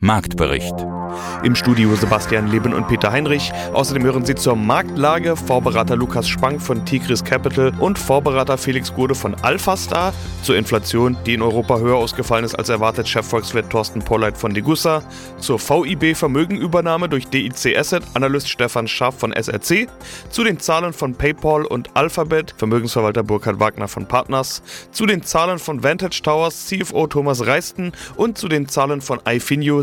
Marktbericht. Im Studio Sebastian Leben und Peter Heinrich. Außerdem hören Sie zur Marktlage Vorberater Lukas Spang von Tigris Capital und Vorberater Felix Gurde von Alphastar. Zur Inflation, die in Europa höher ausgefallen ist als erwartet, Chefvolkswirt Thorsten Polleit von Degussa. Zur VIB Vermögenübernahme durch DIC Asset, Analyst Stefan Scharf von SRC. Zu den Zahlen von PayPal und Alphabet, Vermögensverwalter Burkhard Wagner von Partners. Zu den Zahlen von Vantage Towers, CFO Thomas Reisten und zu den Zahlen von iFinio,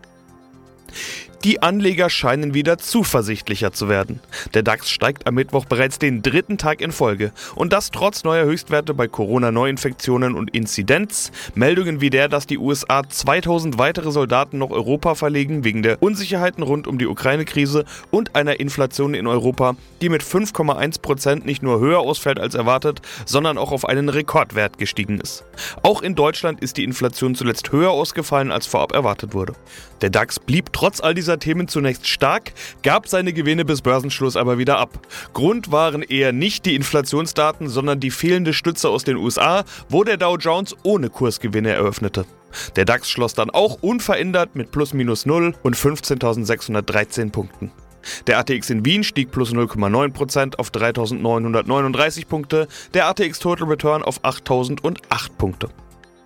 Die Anleger scheinen wieder zuversichtlicher zu werden. Der DAX steigt am Mittwoch bereits den dritten Tag in Folge. Und das trotz neuer Höchstwerte bei Corona-Neuinfektionen und Inzidenz. Meldungen wie der, dass die USA 2000 weitere Soldaten nach Europa verlegen wegen der Unsicherheiten rund um die Ukraine-Krise und einer Inflation in Europa, die mit 5,1 Prozent nicht nur höher ausfällt als erwartet, sondern auch auf einen Rekordwert gestiegen ist. Auch in Deutschland ist die Inflation zuletzt höher ausgefallen als vorab erwartet wurde. Der DAX blieb trotz all dieser Themen zunächst stark, gab seine Gewinne bis Börsenschluss aber wieder ab. Grund waren eher nicht die Inflationsdaten, sondern die fehlende Stütze aus den USA, wo der Dow Jones ohne Kursgewinne eröffnete. Der DAX schloss dann auch unverändert mit plus minus 0 und 15.613 Punkten. Der ATX in Wien stieg plus 0,9% auf 3.939 Punkte, der ATX Total Return auf 8.008 Punkte.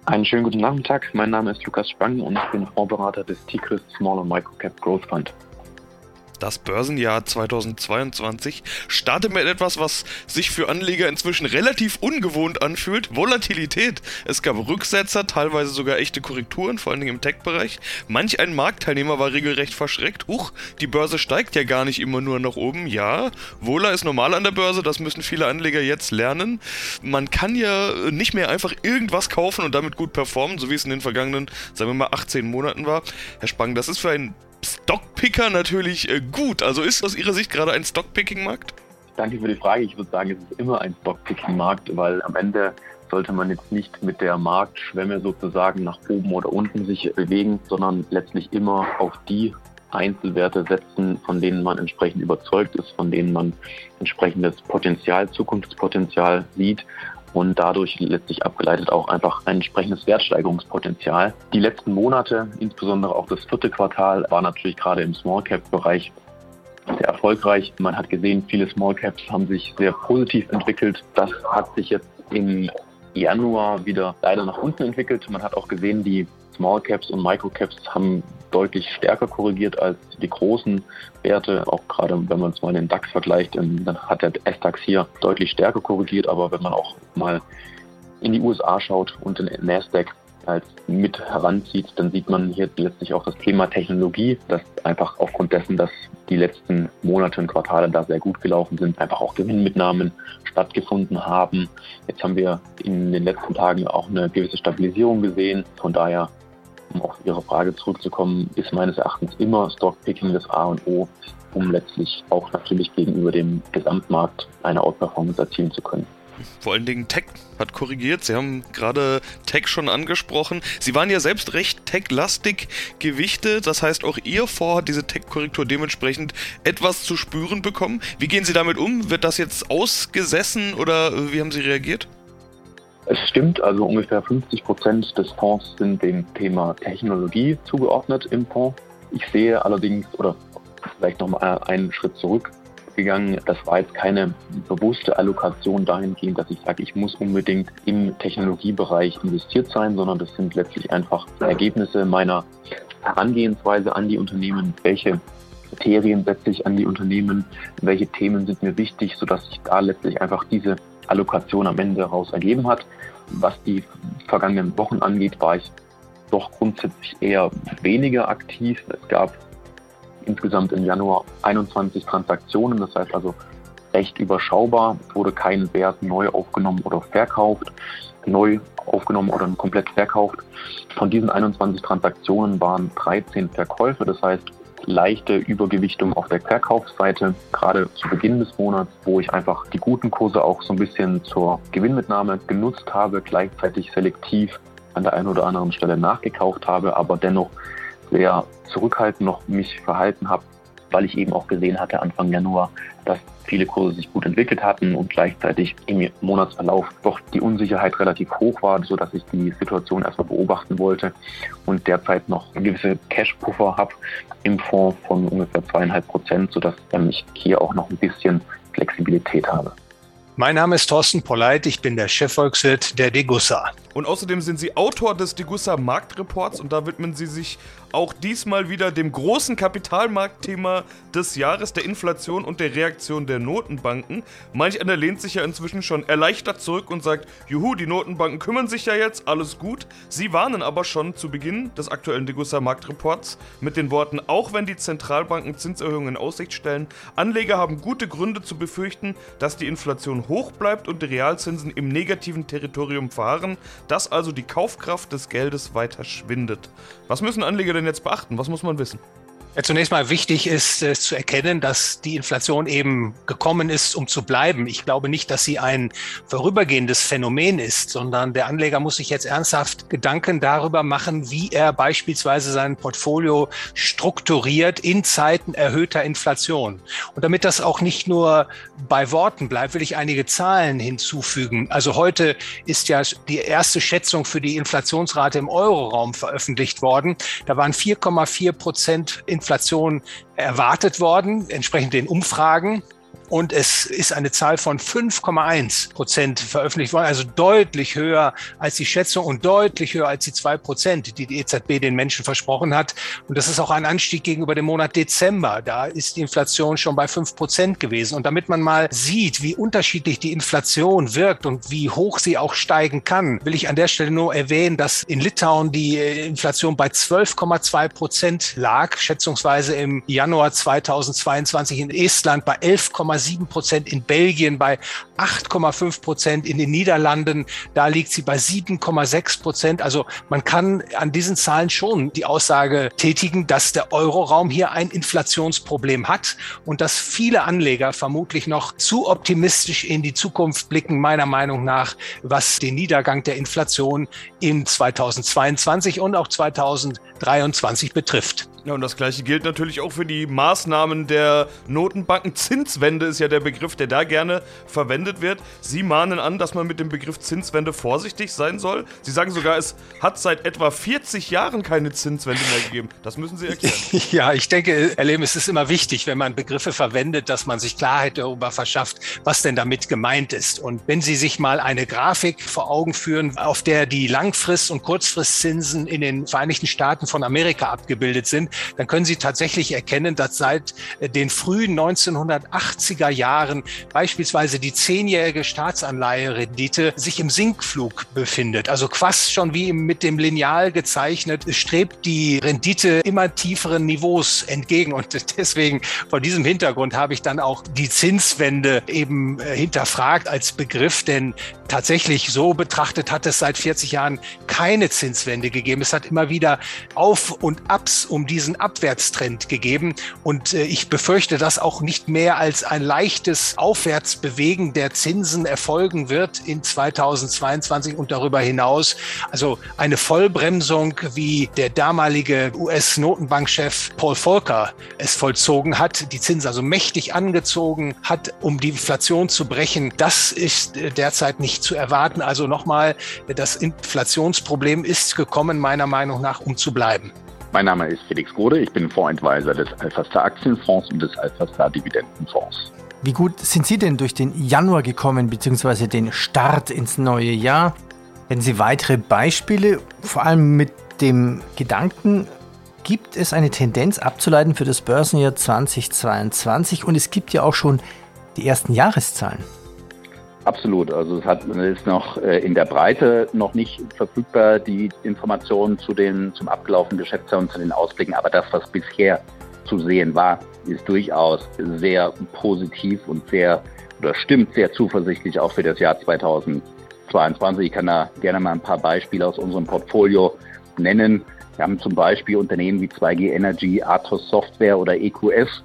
Einen schönen guten Nachmittag. Mein Name ist Lukas Spang und ich bin Vorberater des Tigris Small and Microcap Growth Fund. Das Börsenjahr 2022 startet mit etwas, was sich für Anleger inzwischen relativ ungewohnt anfühlt. Volatilität. Es gab Rücksetzer, teilweise sogar echte Korrekturen, vor allen Dingen im Tech-Bereich. Manch ein Marktteilnehmer war regelrecht verschreckt. Huch, die Börse steigt ja gar nicht immer nur nach oben. Ja, Wohler ist normal an der Börse, das müssen viele Anleger jetzt lernen. Man kann ja nicht mehr einfach irgendwas kaufen und damit gut performen, so wie es in den vergangenen, sagen wir mal, 18 Monaten war. Herr Spang, das ist für einen Stockpicker natürlich äh, gut. Also ist aus Ihrer Sicht gerade ein Stockpicking-Markt? Danke für die Frage. Ich würde sagen, es ist immer ein Stockpicking-Markt, weil am Ende sollte man jetzt nicht mit der Marktschwemme sozusagen nach oben oder unten sich bewegen, sondern letztlich immer auf die Einzelwerte setzen, von denen man entsprechend überzeugt ist, von denen man entsprechendes Potenzial, Zukunftspotenzial sieht und dadurch letztlich abgeleitet auch einfach ein entsprechendes Wertsteigerungspotenzial. Die letzten Monate, insbesondere auch das vierte Quartal, war natürlich gerade im Small Cap Bereich sehr erfolgreich. Man hat gesehen, viele Small Caps haben sich sehr positiv entwickelt. Das hat sich jetzt im Januar wieder leider nach unten entwickelt. Man hat auch gesehen, die Small Caps und Micro Caps haben deutlich stärker korrigiert als die großen Werte. Auch gerade wenn man es mal in den DAX vergleicht, dann hat der S-DAX hier deutlich stärker korrigiert. Aber wenn man auch mal in die USA schaut und den Nasdaq als mit heranzieht, dann sieht man hier letztlich auch das Thema Technologie, dass einfach aufgrund dessen, dass die letzten Monate und Quartale da sehr gut gelaufen sind, einfach auch Gewinnmitnahmen stattgefunden haben. Jetzt haben wir in den letzten Tagen auch eine gewisse Stabilisierung gesehen. Von daher um auf Ihre Frage zurückzukommen, ist meines Erachtens immer Stockpicking das A und O, um letztlich auch natürlich gegenüber dem Gesamtmarkt eine Outperformance erzielen zu können. Vor allen Dingen Tech hat korrigiert. Sie haben gerade Tech schon angesprochen. Sie waren ja selbst recht tech-lastig gewichtet. Das heißt, auch Ihr Fonds hat diese Tech-Korrektur dementsprechend etwas zu spüren bekommen. Wie gehen Sie damit um? Wird das jetzt ausgesessen oder wie haben Sie reagiert? Es stimmt, also ungefähr 50 Prozent des Fonds sind dem Thema Technologie zugeordnet im Fonds. Ich sehe allerdings, oder vielleicht nochmal einen Schritt zurückgegangen, das war jetzt keine bewusste Allokation dahingehend, dass ich sage, ich muss unbedingt im Technologiebereich investiert sein, sondern das sind letztlich einfach Ergebnisse meiner Herangehensweise an die Unternehmen, welche Kriterien setze ich an die Unternehmen, welche Themen sind mir wichtig, sodass ich da letztlich einfach diese Allokation am Ende daraus ergeben hat. Was die vergangenen Wochen angeht, war ich doch grundsätzlich eher weniger aktiv. Es gab insgesamt im Januar 21 Transaktionen, das heißt also recht überschaubar, wurde kein Wert neu aufgenommen oder verkauft, neu aufgenommen oder komplett verkauft. Von diesen 21 Transaktionen waren 13 Verkäufe, das heißt leichte Übergewichtung auf der Verkaufsseite, gerade zu Beginn des Monats, wo ich einfach die guten Kurse auch so ein bisschen zur Gewinnmitnahme genutzt habe, gleichzeitig selektiv an der einen oder anderen Stelle nachgekauft habe, aber dennoch sehr zurückhaltend noch mich verhalten habe, weil ich eben auch gesehen hatte Anfang Januar, dass viele Kurse sich gut entwickelt hatten und gleichzeitig im Monatsverlauf doch die Unsicherheit relativ hoch war, sodass ich die Situation erstmal beobachten wollte und derzeit noch gewisse Cash-Puffer habe im Fonds von ungefähr zweieinhalb Prozent, sodass ich hier auch noch ein bisschen Flexibilität habe. Mein Name ist Thorsten Polleit, ich bin der Chefvolkswirt der Degussa. Und außerdem sind Sie Autor des Degussa Marktreports und da widmen Sie sich auch diesmal wieder dem großen Kapitalmarktthema des Jahres, der Inflation und der Reaktion der Notenbanken. Manch einer lehnt sich ja inzwischen schon erleichtert zurück und sagt, juhu, die Notenbanken kümmern sich ja jetzt, alles gut. Sie warnen aber schon zu Beginn des aktuellen Degussa Marktreports mit den Worten, auch wenn die Zentralbanken Zinserhöhungen in Aussicht stellen, Anleger haben gute Gründe zu befürchten, dass die Inflation hoch bleibt und die Realzinsen im negativen Territorium fahren dass also die Kaufkraft des Geldes weiter schwindet. Was müssen Anleger denn jetzt beachten? Was muss man wissen? Ja, zunächst mal wichtig ist es zu erkennen, dass die Inflation eben gekommen ist, um zu bleiben. Ich glaube nicht, dass sie ein vorübergehendes Phänomen ist, sondern der Anleger muss sich jetzt ernsthaft Gedanken darüber machen, wie er beispielsweise sein Portfolio strukturiert in Zeiten erhöhter Inflation. Und damit das auch nicht nur bei Worten bleibt, will ich einige Zahlen hinzufügen. Also heute ist ja die erste Schätzung für die Inflationsrate im Euroraum veröffentlicht worden. Da waren 4,4 Prozent Inflation Inflation erwartet worden, entsprechend den Umfragen. Und es ist eine Zahl von 5,1 Prozent veröffentlicht worden, also deutlich höher als die Schätzung und deutlich höher als die zwei Prozent, die die EZB den Menschen versprochen hat. Und das ist auch ein Anstieg gegenüber dem Monat Dezember. Da ist die Inflation schon bei fünf Prozent gewesen. Und damit man mal sieht, wie unterschiedlich die Inflation wirkt und wie hoch sie auch steigen kann, will ich an der Stelle nur erwähnen, dass in Litauen die Inflation bei 12,2 Prozent lag, schätzungsweise im Januar 2022 in Estland bei 11,7 8,7 Prozent, in Belgien bei 8,5 Prozent, in den Niederlanden, da liegt sie bei 7,6 Prozent. Also man kann an diesen Zahlen schon die Aussage tätigen, dass der Euroraum hier ein Inflationsproblem hat und dass viele Anleger vermutlich noch zu optimistisch in die Zukunft blicken, meiner Meinung nach, was den Niedergang der Inflation in 2022 und auch 2023 betrifft. Ja, und das gleiche gilt natürlich auch für die Maßnahmen der Notenbanken. Zinswende ist ja der Begriff, der da gerne verwendet wird. Sie mahnen an, dass man mit dem Begriff Zinswende vorsichtig sein soll. Sie sagen sogar, es hat seit etwa 40 Jahren keine Zinswende mehr gegeben. Das müssen Sie erklären. Ja, ich denke, Herr Lehm, es ist immer wichtig, wenn man Begriffe verwendet, dass man sich Klarheit darüber verschafft, was denn damit gemeint ist. Und wenn Sie sich mal eine Grafik vor Augen führen, auf der die Langfrist- und Kurzfristzinsen in den Vereinigten Staaten von Amerika abgebildet sind, dann können Sie tatsächlich erkennen, dass seit äh, den frühen 1980er Jahren beispielsweise die zehnjährige Staatsanleiherendite sich im Sinkflug befindet. Also fast schon wie mit dem Lineal gezeichnet, strebt die Rendite immer tieferen Niveaus entgegen. Und deswegen vor diesem Hintergrund habe ich dann auch die Zinswende eben äh, hinterfragt als Begriff, denn tatsächlich so betrachtet hat es seit 40 Jahren keine Zinswende gegeben. Es hat immer wieder Auf und Abs um diese diesen Abwärtstrend gegeben. Und äh, ich befürchte, dass auch nicht mehr als ein leichtes Aufwärtsbewegen der Zinsen erfolgen wird in 2022 und darüber hinaus. Also eine Vollbremsung, wie der damalige US-Notenbankchef Paul Volcker es vollzogen hat, die Zinsen also mächtig angezogen hat, um die Inflation zu brechen, das ist äh, derzeit nicht zu erwarten. Also nochmal, das Inflationsproblem ist gekommen, meiner Meinung nach, um zu bleiben. Mein Name ist Felix Gode, ich bin Fondsadvisor des Alphastar Aktienfonds und des Alphastar Dividendenfonds. Wie gut sind Sie denn durch den Januar gekommen, beziehungsweise den Start ins neue Jahr? Hätten Sie weitere Beispiele, vor allem mit dem Gedanken, gibt es eine Tendenz abzuleiten für das Börsenjahr 2022 und es gibt ja auch schon die ersten Jahreszahlen. Absolut. Also es hat, ist noch äh, in der Breite noch nicht verfügbar, die Informationen zu den, zum abgelaufenen Geschäftsjahr und zu den Ausblicken. Aber das, was bisher zu sehen war, ist durchaus sehr positiv und sehr, oder stimmt sehr zuversichtlich auch für das Jahr 2022. Ich kann da gerne mal ein paar Beispiele aus unserem Portfolio nennen. Wir haben zum Beispiel Unternehmen wie 2G Energy, Atos Software oder EQS,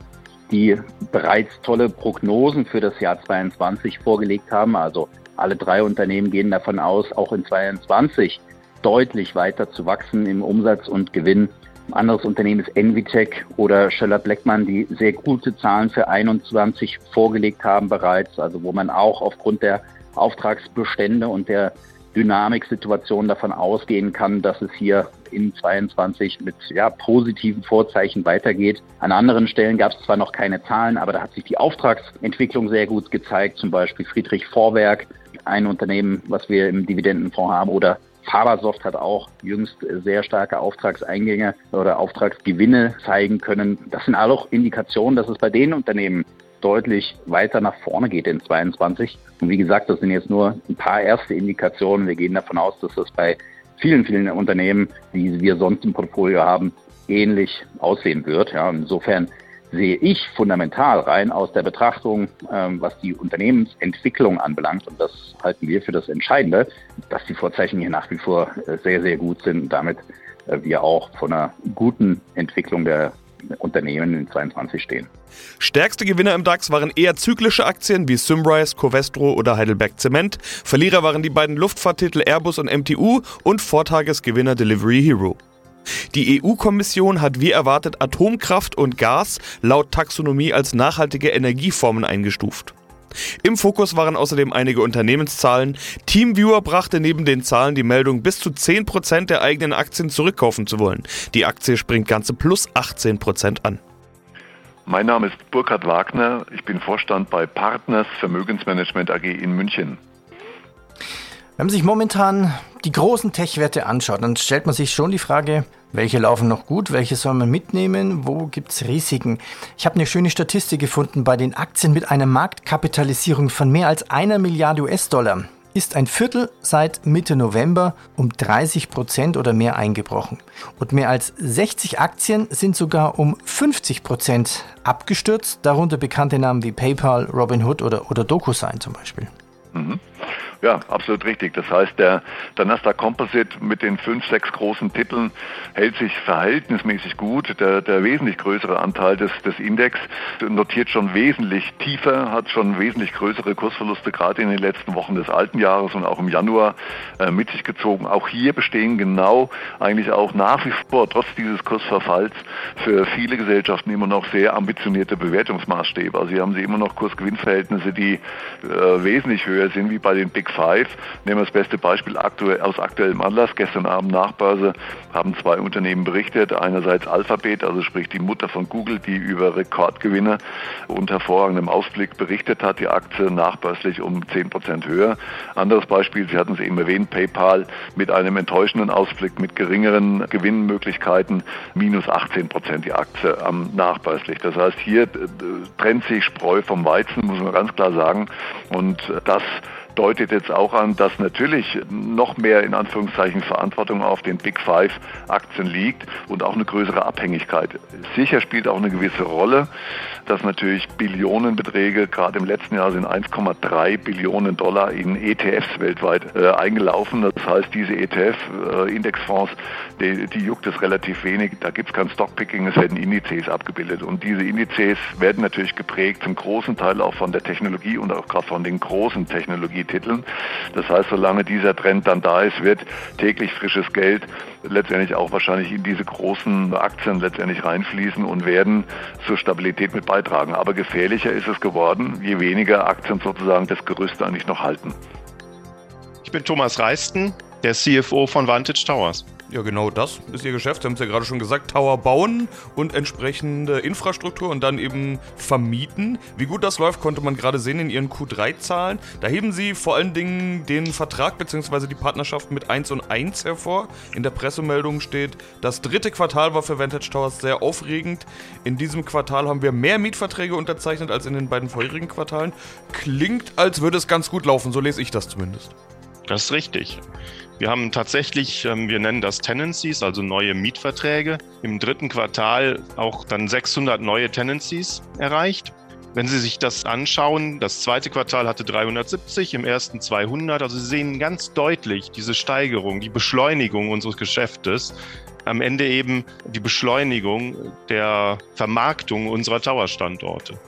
die bereits tolle Prognosen für das Jahr 2022 vorgelegt haben. Also alle drei Unternehmen gehen davon aus, auch in 2022 deutlich weiter zu wachsen im Umsatz und Gewinn. Ein anderes Unternehmen ist Envitec oder Schöller Bleckmann, die sehr gute Zahlen für 2021 vorgelegt haben bereits, also wo man auch aufgrund der Auftragsbestände und der Dynamiksituation davon ausgehen kann, dass es hier in 22 mit ja, positiven Vorzeichen weitergeht. An anderen Stellen gab es zwar noch keine Zahlen, aber da hat sich die Auftragsentwicklung sehr gut gezeigt. Zum Beispiel Friedrich Vorwerk, ein Unternehmen, was wir im Dividendenfonds haben, oder Fabersoft hat auch jüngst sehr starke Auftragseingänge oder Auftragsgewinne zeigen können. Das sind auch Indikationen, dass es bei den Unternehmen deutlich weiter nach vorne geht in 22. Und wie gesagt, das sind jetzt nur ein paar erste Indikationen. Wir gehen davon aus, dass das bei vielen, vielen Unternehmen, die wir sonst im Portfolio haben, ähnlich aussehen wird. Ja, insofern sehe ich fundamental rein aus der Betrachtung, ähm, was die Unternehmensentwicklung anbelangt, und das halten wir für das Entscheidende, dass die Vorzeichen hier nach wie vor äh, sehr, sehr gut sind und damit äh, wir auch von einer guten Entwicklung der Unternehmen in 22 stehen. Stärkste Gewinner im DAX waren eher zyklische Aktien wie Symrise, Covestro oder Heidelberg Zement. Verlierer waren die beiden Luftfahrttitel Airbus und MTU und Vortagesgewinner Delivery Hero. Die EU-Kommission hat wie erwartet Atomkraft und Gas laut Taxonomie als nachhaltige Energieformen eingestuft. Im Fokus waren außerdem einige Unternehmenszahlen. Teamviewer brachte neben den Zahlen die Meldung, bis zu 10% der eigenen Aktien zurückkaufen zu wollen. Die Aktie springt ganze plus 18% an. Mein Name ist Burkhard Wagner. Ich bin Vorstand bei Partners Vermögensmanagement AG in München. Wenn man sich momentan die großen Tech-Werte anschaut, dann stellt man sich schon die Frage, welche laufen noch gut, welche soll man mitnehmen, wo gibt es Risiken. Ich habe eine schöne Statistik gefunden, bei den Aktien mit einer Marktkapitalisierung von mehr als einer Milliarde US-Dollar ist ein Viertel seit Mitte November um 30 Prozent oder mehr eingebrochen. Und mehr als 60 Aktien sind sogar um 50 Prozent abgestürzt, darunter bekannte Namen wie PayPal, Robinhood oder, oder DocuSign zum Beispiel. Mhm. Ja, absolut richtig. Das heißt, der, der Nasdaq Composite mit den fünf, sechs großen Titeln hält sich verhältnismäßig gut. Der, der wesentlich größere Anteil des, des Index notiert schon wesentlich tiefer, hat schon wesentlich größere Kursverluste gerade in den letzten Wochen des alten Jahres und auch im Januar äh, mit sich gezogen. Auch hier bestehen genau eigentlich auch nach wie vor, trotz dieses Kursverfalls, für viele Gesellschaften immer noch sehr ambitionierte Bewertungsmaßstäbe. Also hier haben sie immer noch Kursgewinnverhältnisse, die äh, wesentlich höher sind wie bei den Big Five. Nehmen wir das beste Beispiel aktuell, aus aktuellem Anlass. Gestern Abend Nachbörse haben zwei Unternehmen berichtet. Einerseits Alphabet, also sprich die Mutter von Google, die über Rekordgewinne und hervorragendem Ausblick berichtet hat. Die Aktie nachbörslich um 10 Prozent höher. Anderes Beispiel, Sie hatten es eben erwähnt, PayPal mit einem enttäuschenden Ausblick, mit geringeren Gewinnmöglichkeiten, minus 18 Prozent die Aktie am nachbörslich. Das heißt, hier äh, trennt sich Spreu vom Weizen, muss man ganz klar sagen. Und das deutet jetzt auch an, dass natürlich noch mehr in Anführungszeichen Verantwortung auf den Big Five Aktien liegt und auch eine größere Abhängigkeit. Sicher spielt auch eine gewisse Rolle, dass natürlich Billionenbeträge, gerade im letzten Jahr sind 1,3 Billionen Dollar in ETFs weltweit äh, eingelaufen. Das heißt, diese ETF-Indexfonds, äh, die, die, juckt es relativ wenig. Da gibt es kein Stockpicking, es werden Indizes abgebildet. Und diese Indizes werden natürlich geprägt zum großen Teil auch von der Technologie und auch gerade von den großen Technologietiteln. Das heißt, solange dieser Trend dann da ist, wird täglich frisches Geld letztendlich auch wahrscheinlich in diese großen Aktien letztendlich reinfließen und werden zur Stabilität mit beitragen. Aber gefährlicher ist es geworden, je weniger Aktien sozusagen das Gerüst eigentlich noch halten. Ich bin Thomas Reisten, der CFO von Vantage Towers. Ja, genau das ist ihr Geschäft. Sie haben es ja gerade schon gesagt, Tower bauen und entsprechende Infrastruktur und dann eben vermieten. Wie gut das läuft, konnte man gerade sehen in ihren Q3-Zahlen. Da heben sie vor allen Dingen den Vertrag bzw. die Partnerschaft mit 1 und 1 hervor. In der Pressemeldung steht, das dritte Quartal war für Vantage Towers sehr aufregend. In diesem Quartal haben wir mehr Mietverträge unterzeichnet als in den beiden vorherigen Quartalen. Klingt, als würde es ganz gut laufen, so lese ich das zumindest. Das ist richtig. Wir haben tatsächlich, ähm, wir nennen das Tenancies, also neue Mietverträge, im dritten Quartal auch dann 600 neue Tenancies erreicht. Wenn Sie sich das anschauen, das zweite Quartal hatte 370, im ersten 200. Also Sie sehen ganz deutlich diese Steigerung, die Beschleunigung unseres Geschäftes. am Ende eben die Beschleunigung der Vermarktung unserer Tower-Standorte.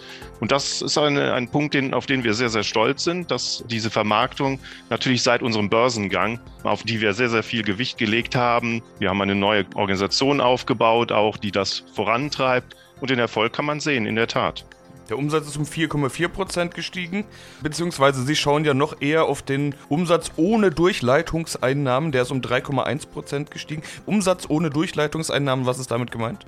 Und das ist eine, ein Punkt, den, auf den wir sehr, sehr stolz sind, dass diese Vermarktung natürlich seit unserem Börsengang, auf die wir sehr, sehr viel Gewicht gelegt haben, wir haben eine neue Organisation aufgebaut, auch die das vorantreibt. Und den Erfolg kann man sehen, in der Tat. Der Umsatz ist um 4,4 Prozent gestiegen, beziehungsweise Sie schauen ja noch eher auf den Umsatz ohne Durchleitungseinnahmen, der ist um 3,1 Prozent gestiegen. Umsatz ohne Durchleitungseinnahmen, was ist damit gemeint?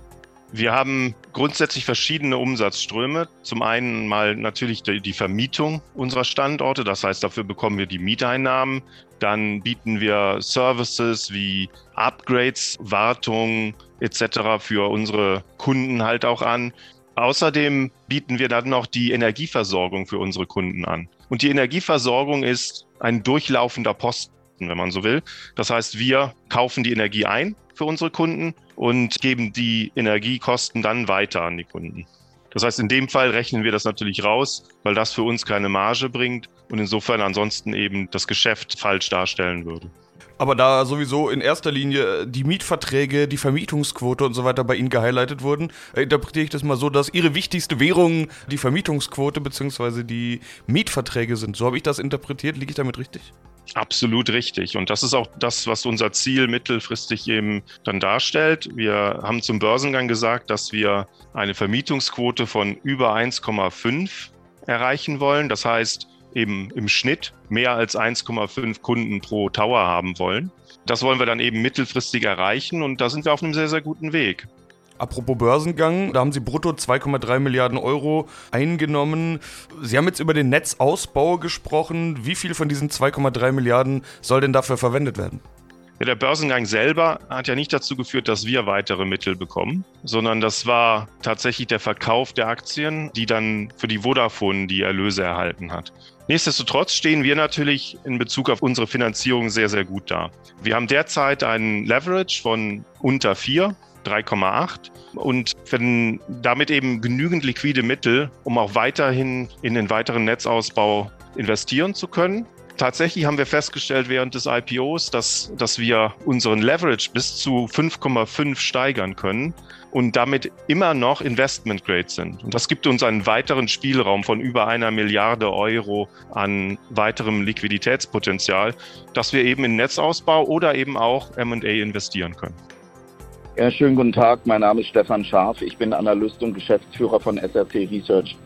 Wir haben grundsätzlich verschiedene Umsatzströme. Zum einen mal natürlich die Vermietung unserer Standorte, das heißt, dafür bekommen wir die Mieteinnahmen. Dann bieten wir Services wie Upgrades, Wartung etc. für unsere Kunden halt auch an. Außerdem bieten wir dann noch die Energieversorgung für unsere Kunden an. Und die Energieversorgung ist ein durchlaufender Posten, wenn man so will. Das heißt, wir kaufen die Energie ein für unsere Kunden und geben die Energiekosten dann weiter an die Kunden. Das heißt, in dem Fall rechnen wir das natürlich raus, weil das für uns keine Marge bringt und insofern ansonsten eben das Geschäft falsch darstellen würde. Aber da sowieso in erster Linie äh, die Mietverträge, die Vermietungsquote und so weiter bei Ihnen gehighlightet wurden, äh, interpretiere ich das mal so, dass Ihre wichtigste Währung die Vermietungsquote bzw. die Mietverträge sind. So habe ich das interpretiert. Liege ich damit richtig? Absolut richtig. Und das ist auch das, was unser Ziel mittelfristig eben dann darstellt. Wir haben zum Börsengang gesagt, dass wir eine Vermietungsquote von über 1,5 erreichen wollen. Das heißt, eben im Schnitt mehr als 1,5 Kunden pro Tower haben wollen. Das wollen wir dann eben mittelfristig erreichen und da sind wir auf einem sehr, sehr guten Weg. Apropos Börsengang, da haben Sie brutto 2,3 Milliarden Euro eingenommen. Sie haben jetzt über den Netzausbau gesprochen. Wie viel von diesen 2,3 Milliarden soll denn dafür verwendet werden? Ja, der Börsengang selber hat ja nicht dazu geführt, dass wir weitere Mittel bekommen, sondern das war tatsächlich der Verkauf der Aktien, die dann für die Vodafone die Erlöse erhalten hat. Nichtsdestotrotz stehen wir natürlich in Bezug auf unsere Finanzierung sehr, sehr gut da. Wir haben derzeit einen Leverage von unter 4, 3,8 und finden damit eben genügend liquide Mittel, um auch weiterhin in den weiteren Netzausbau investieren zu können. Tatsächlich haben wir festgestellt während des IPOs, dass, dass wir unseren Leverage bis zu 5,5 steigern können und damit immer noch Investment Grade sind. Und das gibt uns einen weiteren Spielraum von über einer Milliarde Euro an weiterem Liquiditätspotenzial, dass wir eben in Netzausbau oder eben auch M&A investieren können. Ja, schönen guten Tag. Mein Name ist Stefan Scharf. Ich bin Analyst und Geschäftsführer von SRC Research.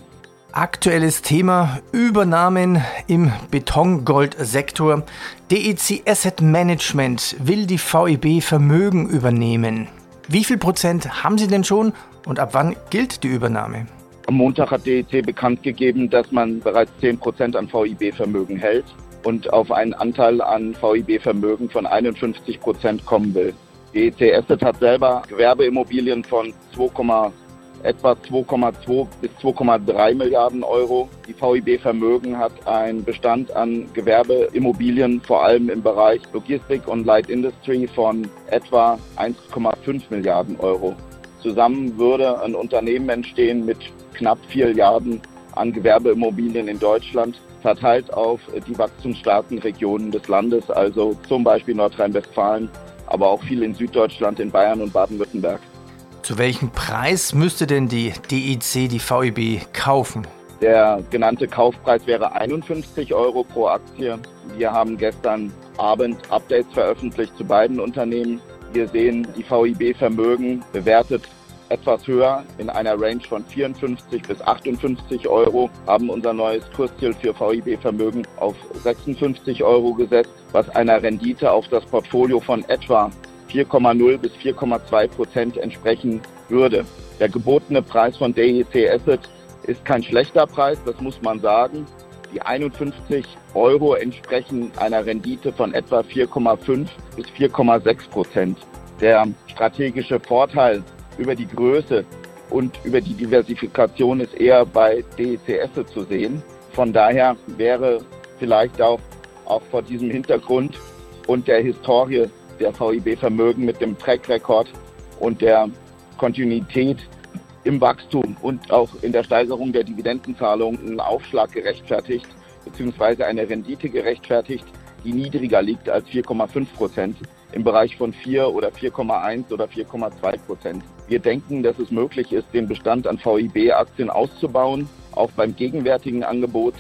Aktuelles Thema Übernahmen im Betongoldsektor. DEC Asset Management will die VEB Vermögen übernehmen. Wie viel Prozent haben Sie denn schon und ab wann gilt die Übernahme? Am Montag hat DEC bekannt gegeben, dass man bereits 10 Prozent an VIB-Vermögen hält und auf einen Anteil an VIB-Vermögen von 51 Prozent kommen will. DEC Asset hat selber Gewerbeimmobilien von 2, etwa 2,2 bis 2,3 Milliarden Euro. Die VIB Vermögen hat einen Bestand an Gewerbeimmobilien, vor allem im Bereich Logistik und Light Industry von etwa 1,5 Milliarden Euro. Zusammen würde ein Unternehmen entstehen mit knapp 4 Milliarden an Gewerbeimmobilien in Deutschland, verteilt auf die wachstumsstarken Regionen des Landes, also zum Beispiel Nordrhein-Westfalen, aber auch viel in Süddeutschland, in Bayern und Baden-Württemberg. Zu welchem Preis müsste denn die DEC die VEB kaufen? Der genannte Kaufpreis wäre 51 Euro pro Aktie. Wir haben gestern Abend Updates veröffentlicht zu beiden Unternehmen. Wir sehen die VIB-Vermögen bewertet etwas höher in einer Range von 54 bis 58 Euro, haben unser neues Kursziel für VIB-Vermögen auf 56 Euro gesetzt, was einer Rendite auf das Portfolio von etwa 4,0 bis 4,2 Prozent entsprechen würde. Der gebotene Preis von DEC Asset ist kein schlechter Preis, das muss man sagen. Die 51 Euro entsprechen einer Rendite von etwa 4,5 bis 4,6 Prozent. Der strategische Vorteil über die Größe und über die Diversifikation ist eher bei DEC Asset zu sehen. Von daher wäre vielleicht auch, auch vor diesem Hintergrund und der Historie der VIB-Vermögen mit dem Track-Record und der Kontinuität im Wachstum und auch in der Steigerung der Dividendenzahlung einen Aufschlag gerechtfertigt, beziehungsweise eine Rendite gerechtfertigt, die niedriger liegt als 4,5 Prozent im Bereich von 4 oder 4,1 oder 4,2 Prozent. Wir denken, dass es möglich ist, den Bestand an VIB-Aktien auszubauen, auch beim gegenwärtigen Angebot.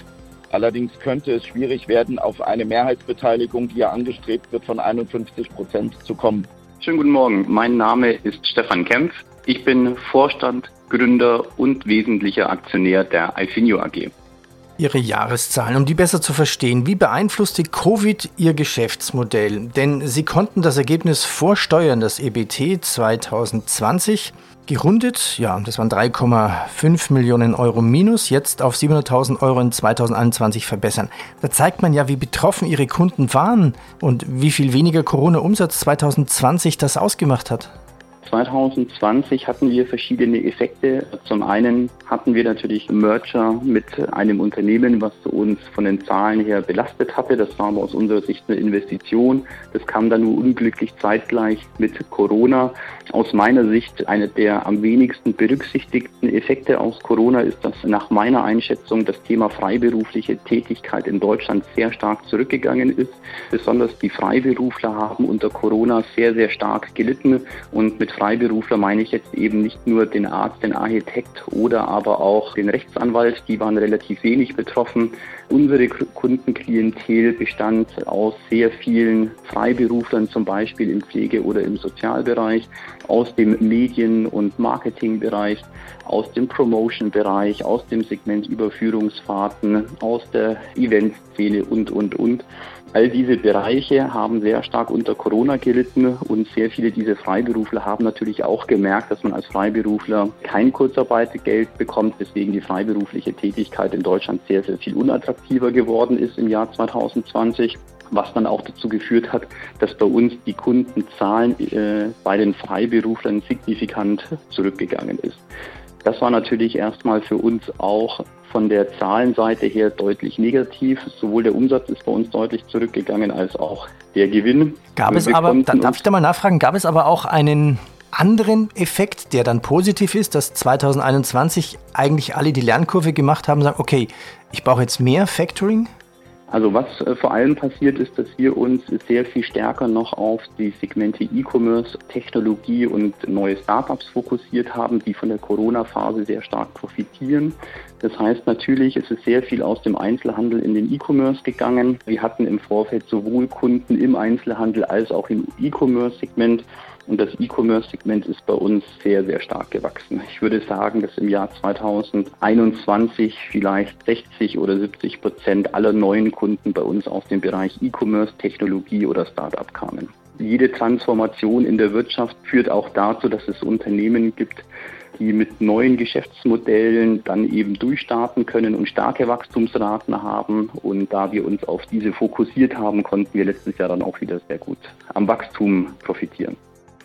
Allerdings könnte es schwierig werden, auf eine Mehrheitsbeteiligung, die ja angestrebt wird, von 51 Prozent zu kommen. Schönen guten Morgen. Mein Name ist Stefan Kempf. Ich bin Vorstand, Gründer und wesentlicher Aktionär der Ifinio AG. Ihre Jahreszahlen, um die besser zu verstehen. Wie beeinflusste Covid Ihr Geschäftsmodell? Denn Sie konnten das Ergebnis vorsteuern, das EBT 2020 gerundet, ja, das waren 3,5 Millionen Euro minus, jetzt auf 700.000 Euro in 2021 verbessern. Da zeigt man ja, wie betroffen Ihre Kunden waren und wie viel weniger Corona-Umsatz 2020 das ausgemacht hat. 2020 hatten wir verschiedene Effekte. Zum einen hatten wir natürlich Merger mit einem Unternehmen, was uns von den Zahlen her belastet hatte. Das war aber aus unserer Sicht eine Investition. Das kam dann nur unglücklich zeitgleich mit Corona. Aus meiner Sicht eine der am wenigsten berücksichtigten Effekte aus Corona ist, dass nach meiner Einschätzung das Thema freiberufliche Tätigkeit in Deutschland sehr stark zurückgegangen ist. Besonders die Freiberufler haben unter Corona sehr, sehr stark gelitten und mit Freiberufler meine ich jetzt eben nicht nur den Arzt, den Architekt oder aber auch den Rechtsanwalt, die waren relativ wenig betroffen. Unsere Kundenklientel bestand aus sehr vielen Freiberuflern, zum Beispiel im Pflege- oder im Sozialbereich, aus dem Medien- und Marketingbereich, aus dem Promotion-Bereich, aus dem Segment Überführungsfahrten, aus der Eventszene und, und, und. All diese Bereiche haben sehr stark unter Corona gelitten und sehr viele dieser Freiberufler haben natürlich auch gemerkt, dass man als Freiberufler kein Kurzarbeitergeld bekommt, weswegen die freiberufliche Tätigkeit in Deutschland sehr, sehr viel unattraktiver geworden ist im Jahr 2020 was dann auch dazu geführt hat, dass bei uns die Kundenzahlen äh, bei den Freiberuflern signifikant zurückgegangen ist. Das war natürlich erstmal für uns auch von der Zahlenseite her deutlich negativ. Sowohl der Umsatz ist bei uns deutlich zurückgegangen als auch der Gewinn. Gab es aber, da, darf ich da mal nachfragen, gab es aber auch einen anderen Effekt, der dann positiv ist, dass 2021 eigentlich alle die Lernkurve gemacht haben, sagen, okay, ich brauche jetzt mehr Factoring? Also was äh, vor allem passiert ist, dass wir uns sehr viel stärker noch auf die Segmente E-Commerce, Technologie und neue Startups fokussiert haben, die von der Corona-Phase sehr stark profitieren. Das heißt natürlich, es ist sehr viel aus dem Einzelhandel in den E-Commerce gegangen. Wir hatten im Vorfeld sowohl Kunden im Einzelhandel als auch im E-Commerce-Segment, und das E-Commerce-Segment ist bei uns sehr, sehr stark gewachsen. Ich würde sagen, dass im Jahr 2021 vielleicht 60 oder 70 Prozent aller neuen Kunden bei uns aus dem Bereich E-Commerce, Technologie oder Startup kamen. Jede Transformation in der Wirtschaft führt auch dazu, dass es Unternehmen gibt, die mit neuen Geschäftsmodellen dann eben durchstarten können und starke Wachstumsraten haben. Und da wir uns auf diese fokussiert haben, konnten wir letztes Jahr dann auch wieder sehr gut am Wachstum profitieren.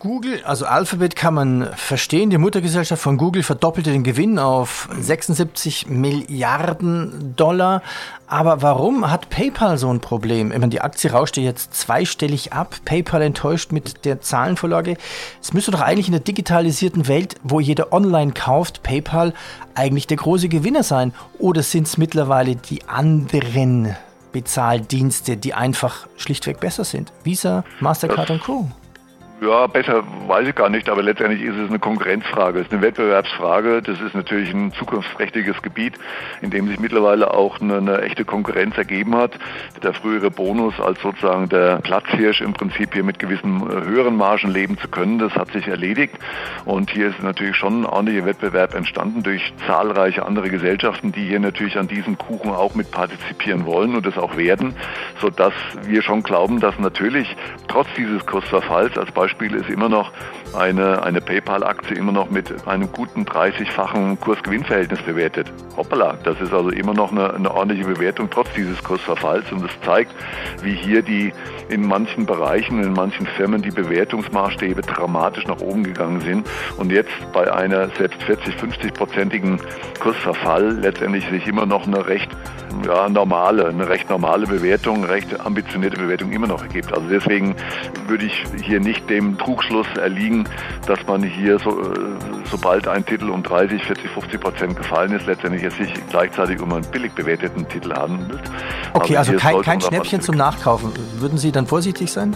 Google, also Alphabet kann man verstehen. Die Muttergesellschaft von Google verdoppelte den Gewinn auf 76 Milliarden Dollar. Aber warum hat PayPal so ein Problem? Ich meine, die Aktie rauschte jetzt zweistellig ab. PayPal enttäuscht mit der Zahlenvorlage. Es müsste doch eigentlich in der digitalisierten Welt, wo jeder online kauft, PayPal eigentlich der große Gewinner sein. Oder sind es mittlerweile die anderen Bezahldienste, die einfach schlichtweg besser sind? Visa, Mastercard und Co. Ja, besser weiß ich gar nicht, aber letztendlich ist es eine Konkurrenzfrage, es ist eine Wettbewerbsfrage. Das ist natürlich ein zukunftsträchtiges Gebiet, in dem sich mittlerweile auch eine, eine, echte Konkurrenz ergeben hat. Der frühere Bonus als sozusagen der Platzhirsch im Prinzip hier mit gewissen äh, höheren Margen leben zu können, das hat sich erledigt. Und hier ist natürlich schon ein ordentlicher Wettbewerb entstanden durch zahlreiche andere Gesellschaften, die hier natürlich an diesem Kuchen auch mit partizipieren wollen und das auch werden, sodass wir schon glauben, dass natürlich trotz dieses Kursverfalls als Beispiel Beispiel ist immer noch eine, eine PayPal-Aktie immer noch mit einem guten 30-fachen Kursgewinnverhältnis bewertet. Hoppala, das ist also immer noch eine, eine ordentliche Bewertung trotz dieses Kursverfalls und das zeigt, wie hier die in manchen Bereichen, in manchen Firmen die Bewertungsmaßstäbe dramatisch nach oben gegangen sind und jetzt bei einer selbst 40, 50-prozentigen Kursverfall letztendlich sich immer noch eine recht ja, normale, eine recht normale Bewertung, recht ambitionierte Bewertung immer noch ergibt. Also deswegen würde ich hier nicht dem Trugschluss erliegen, dass man hier so, äh, sobald ein Titel um 30, 40, 50 Prozent gefallen ist, letztendlich es sich gleichzeitig um einen billig bewerteten Titel handelt. Okay, also, also kein, kein Schnäppchen zum Nachkaufen. Würden Sie dann vorsichtig sein?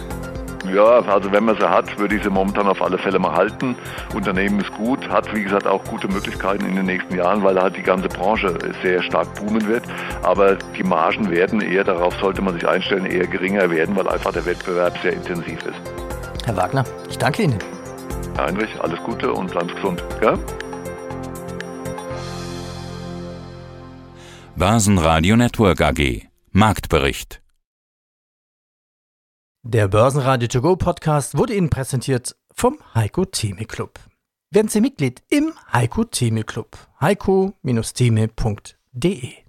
Ja, also wenn man sie hat, würde ich sie momentan auf alle Fälle mal halten. Unternehmen ist gut, hat wie gesagt auch gute Möglichkeiten in den nächsten Jahren, weil halt die ganze Branche sehr stark boomen wird. Aber die Margen werden eher, darauf sollte man sich einstellen, eher geringer werden, weil einfach der Wettbewerb sehr intensiv ist. Herr Wagner, ich danke Ihnen. Herr Heinrich, alles Gute und bleiben gesund. Gell? Börsenradio Network AG Marktbericht Der Börsenradio To Go Podcast wurde Ihnen präsentiert vom Heiko Theme Club. Werden Sie Mitglied im Heiko Theme Club. heiko-theme.de